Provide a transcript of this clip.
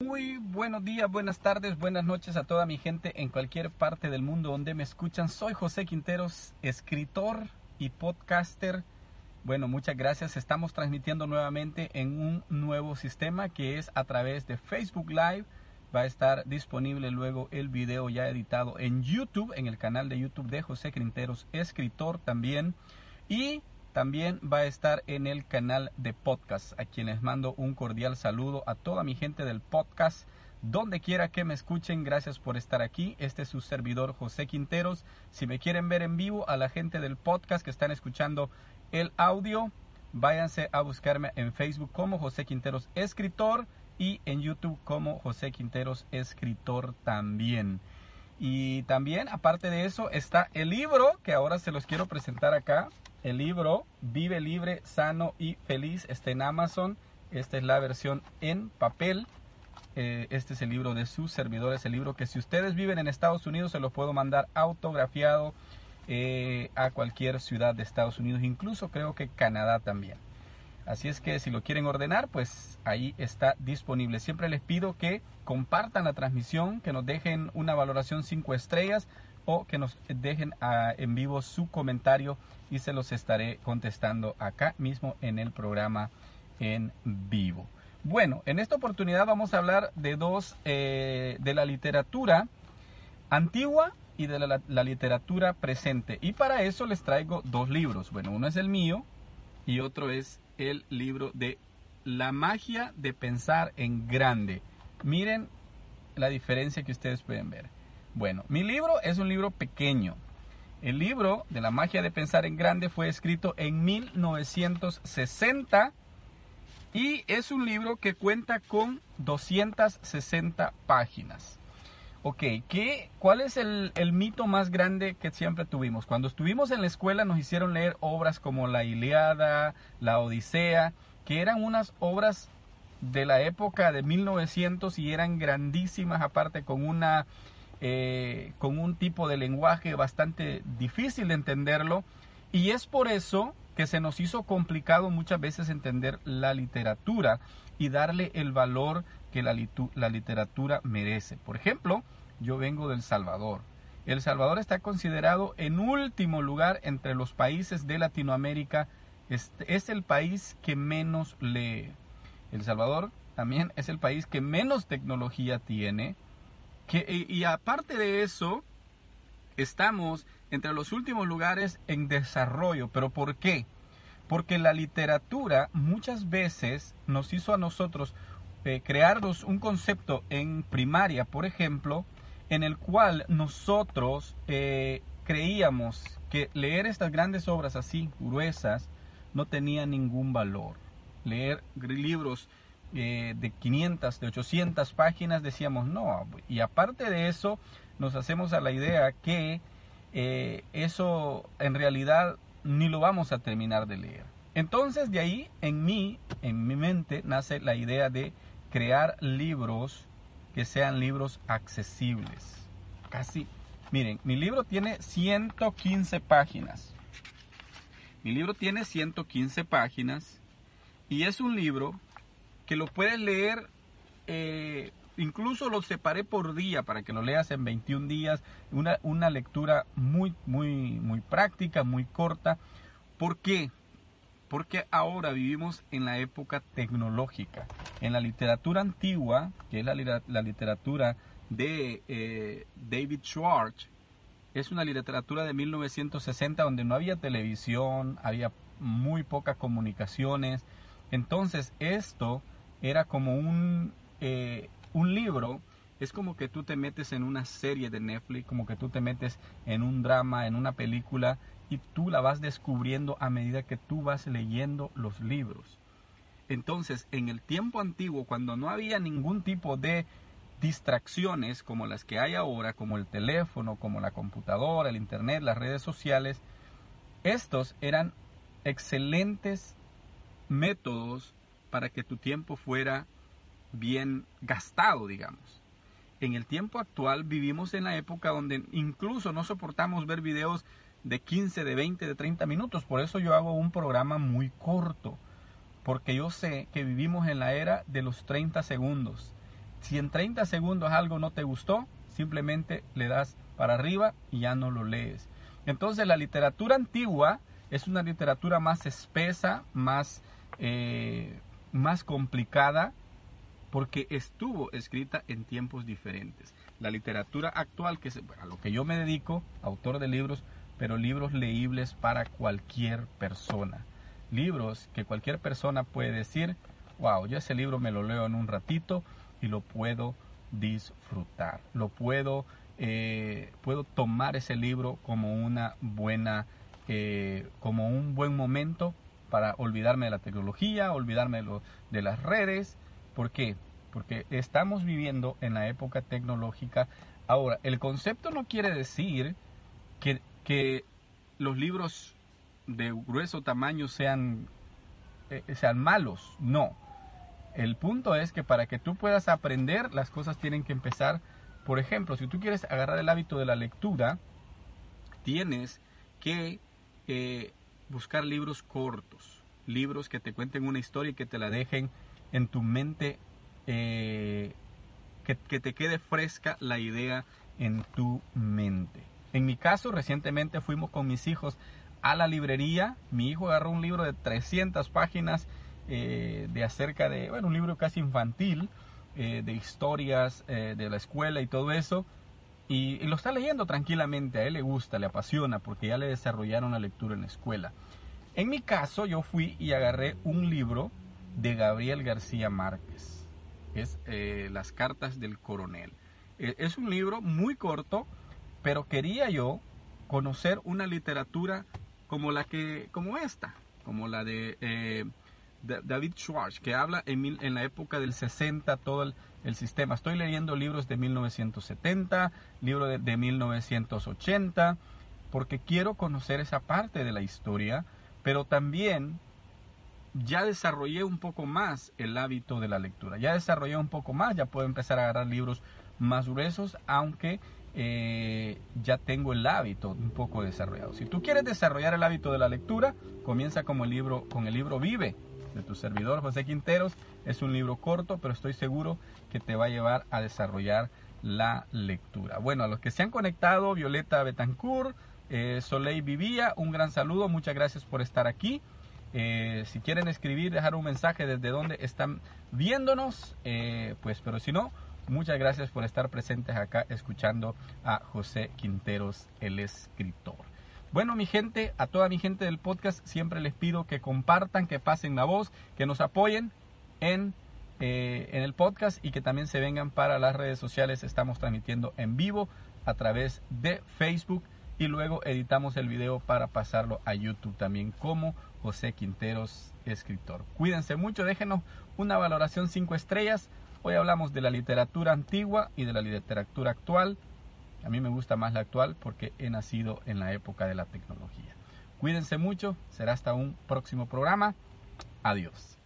Muy buenos días, buenas tardes, buenas noches a toda mi gente en cualquier parte del mundo donde me escuchan. Soy José Quinteros, escritor y podcaster. Bueno, muchas gracias. Estamos transmitiendo nuevamente en un nuevo sistema que es a través de Facebook Live. Va a estar disponible luego el video ya editado en YouTube, en el canal de YouTube de José Quinteros, escritor también. Y también va a estar en el canal de podcast, a quienes mando un cordial saludo a toda mi gente del podcast. Donde quiera que me escuchen, gracias por estar aquí. Este es su servidor José Quinteros. Si me quieren ver en vivo, a la gente del podcast que están escuchando el audio, váyanse a buscarme en Facebook como José Quinteros Escritor y en YouTube como José Quinteros Escritor también. Y también, aparte de eso, está el libro que ahora se los quiero presentar acá. El libro Vive libre, sano y feliz está en Amazon. Esta es la versión en papel. Eh, este es el libro de sus servidores. El libro que si ustedes viven en Estados Unidos se lo puedo mandar autografiado eh, a cualquier ciudad de Estados Unidos. Incluso creo que Canadá también. Así es que si lo quieren ordenar, pues ahí está disponible. Siempre les pido que compartan la transmisión, que nos dejen una valoración 5 estrellas o que nos dejen a, en vivo su comentario y se los estaré contestando acá mismo en el programa en vivo. Bueno, en esta oportunidad vamos a hablar de dos, eh, de la literatura antigua y de la, la, literatura presente. Y para eso les traigo dos libros. Bueno, uno es el mío y otro es el libro de La magia de pensar en grande. Miren la diferencia que ustedes pueden ver. Bueno, mi libro es un libro pequeño. El libro de la magia de pensar en grande fue escrito en 1960 y es un libro que cuenta con 260 páginas. Ok, ¿qué, ¿cuál es el, el, mito más grande que siempre tuvimos? Cuando estuvimos en la escuela nos hicieron leer obras como la Iliada, la Odisea, que eran unas obras de la época de 1900 y eran grandísimas, aparte con una eh, con un tipo de lenguaje bastante difícil de entenderlo y es por eso que se nos hizo complicado muchas veces entender la literatura y darle el valor que la, la literatura merece. Por ejemplo, yo vengo del Salvador. El Salvador está considerado en último lugar entre los países de Latinoamérica. Este es el país que menos lee. El Salvador también es el país que menos tecnología tiene y, aparte de eso, estamos entre los últimos lugares en desarrollo. ¿Pero por qué? Porque la literatura muchas veces nos hizo a nosotros eh, crearnos un concepto en primaria, por ejemplo, en el cual nosotros eh, creíamos que leer estas grandes obras así, gruesas, no tenía ningún valor. Leer libros eh, de 500, de 800 páginas, decíamos no. Y aparte de eso, nos hacemos a la idea que eh, eso en realidad ni lo vamos a terminar de leer. Entonces de ahí en mí, en mi mente, nace la idea de crear libros que sean libros accesibles. Casi, miren, mi libro tiene 115 páginas. Mi libro tiene 115 páginas y es un libro que lo puedes leer, eh, incluso lo separé por día para que lo leas en 21 días, una, una lectura muy, muy, muy práctica, muy corta. ¿Por qué? Porque ahora vivimos en la época tecnológica. En la literatura antigua, que es la, la literatura de eh, David Schwartz, es una literatura de 1960 donde no había televisión, había muy pocas comunicaciones. Entonces esto era como un, eh, un libro, es como que tú te metes en una serie de Netflix, como que tú te metes en un drama, en una película, y tú la vas descubriendo a medida que tú vas leyendo los libros. Entonces, en el tiempo antiguo, cuando no había ningún tipo de distracciones como las que hay ahora, como el teléfono, como la computadora, el internet, las redes sociales, estos eran excelentes métodos para que tu tiempo fuera bien gastado, digamos. En el tiempo actual vivimos en la época donde incluso no soportamos ver videos de 15, de 20, de 30 minutos. Por eso yo hago un programa muy corto. Porque yo sé que vivimos en la era de los 30 segundos. Si en 30 segundos algo no te gustó, simplemente le das para arriba y ya no lo lees. Entonces la literatura antigua es una literatura más espesa, más, eh, más complicada, porque estuvo escrita en tiempos diferentes. La literatura actual, que es a lo que yo me dedico, autor de libros, pero libros leíbles para cualquier persona. Libros que cualquier persona puede decir, wow, yo ese libro me lo leo en un ratito y lo puedo disfrutar. Lo puedo, eh, puedo tomar ese libro como una buena, eh, como un buen momento para olvidarme de la tecnología, olvidarme de las redes. ¿Por qué? Porque estamos viviendo en la época tecnológica. Ahora, el concepto no quiere decir que que los libros de grueso tamaño sean, eh, sean malos, no. El punto es que para que tú puedas aprender, las cosas tienen que empezar. Por ejemplo, si tú quieres agarrar el hábito de la lectura, tienes que eh, buscar libros cortos, libros que te cuenten una historia y que te la dejen en tu mente, eh, que, te quede fresca la idea en tu mente. En mi caso, recientemente fuimos con mis hijos a la librería. Mi hijo agarró un libro de 300 páginas eh, de acerca de, bueno, un libro casi infantil, eh, de historias eh, de la escuela y todo eso. Y, lo está leyendo tranquilamente, a él le gusta, le apasiona, porque ya le desarrollaron la lectura en la escuela. En mi caso, yo fui y agarré un libro de Gabriel García Márquez. Es Las cartas del coronel. es un libro muy corto, pero quería yo conocer una literatura como la que, como esta, como la de, eh, David Schwartz, que habla en, la época del 60 todo el, sistema. Estoy leyendo libros de 1970, libros de, de 1980, porque quiero conocer esa parte de la historia, pero también ya desarrollé un poco más el hábito de la lectura. Ya desarrollé un poco más, ya puedo empezar a agarrar libros más gruesos, aunque eh, ya tengo el hábito un poco desarrollado. Si tú quieres desarrollar el hábito de la lectura, comienza como el libro, con el libro Vive de tu servidor José Quinteros. Es un libro corto, pero estoy seguro que te va a llevar a desarrollar la lectura. Bueno, a los que se han conectado, Violeta Betancourt, eh, Soleil Vivía, un gran saludo, muchas gracias por estar aquí. Eh, si quieren escribir, dejar un mensaje desde donde están viéndonos, pues, pero si no, Muchas gracias por estar presentes acá escuchando a José Quinteros, el escritor. Bueno, mi gente, a toda mi gente del podcast, siempre les pido que compartan, que pasen la voz, que nos apoyen en, eh, en el podcast y que también se vengan para las redes sociales. Estamos transmitiendo en vivo a través de Facebook y luego editamos el video para pasarlo a YouTube también como José Quinteros, escritor. Cuídense mucho, déjenos una valoración 5 estrellas Hoy hablamos de la literatura antigua y de la literatura actual. A mí me gusta más la actual porque he nacido en la época de la tecnología. Cuídense mucho, será hasta un próximo programa. Adiós.